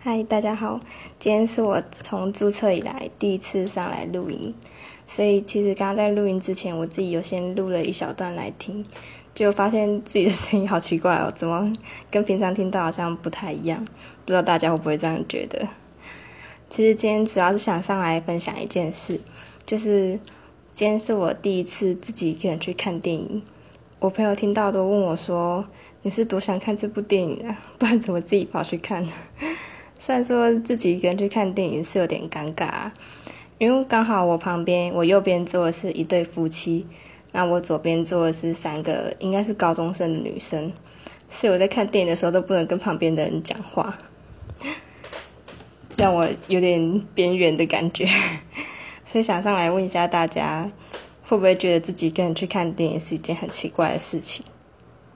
嗨，大家好，今天是我从注册以来第一次上来录音，所以其实刚刚在录音之前，我自己有先录了一小段来听，就发现自己的声音好奇怪哦，怎么跟平常听到好像不太一样？不知道大家会不会这样觉得？其实今天主要是想上来分享一件事，就是今天是我第一次自己一个人去看电影，我朋友听到都问我说：“你是多想看这部电影啊？不然怎么自己跑去看？”虽然说自己一个人去看电影是有点尴尬，因为刚好我旁边我右边坐的是一对夫妻，那我左边坐的是三个应该是高中生的女生，所以我在看电影的时候都不能跟旁边的人讲话，让我有点边缘的感觉，所以想上来问一下大家，会不会觉得自己一个人去看电影是一件很奇怪的事情？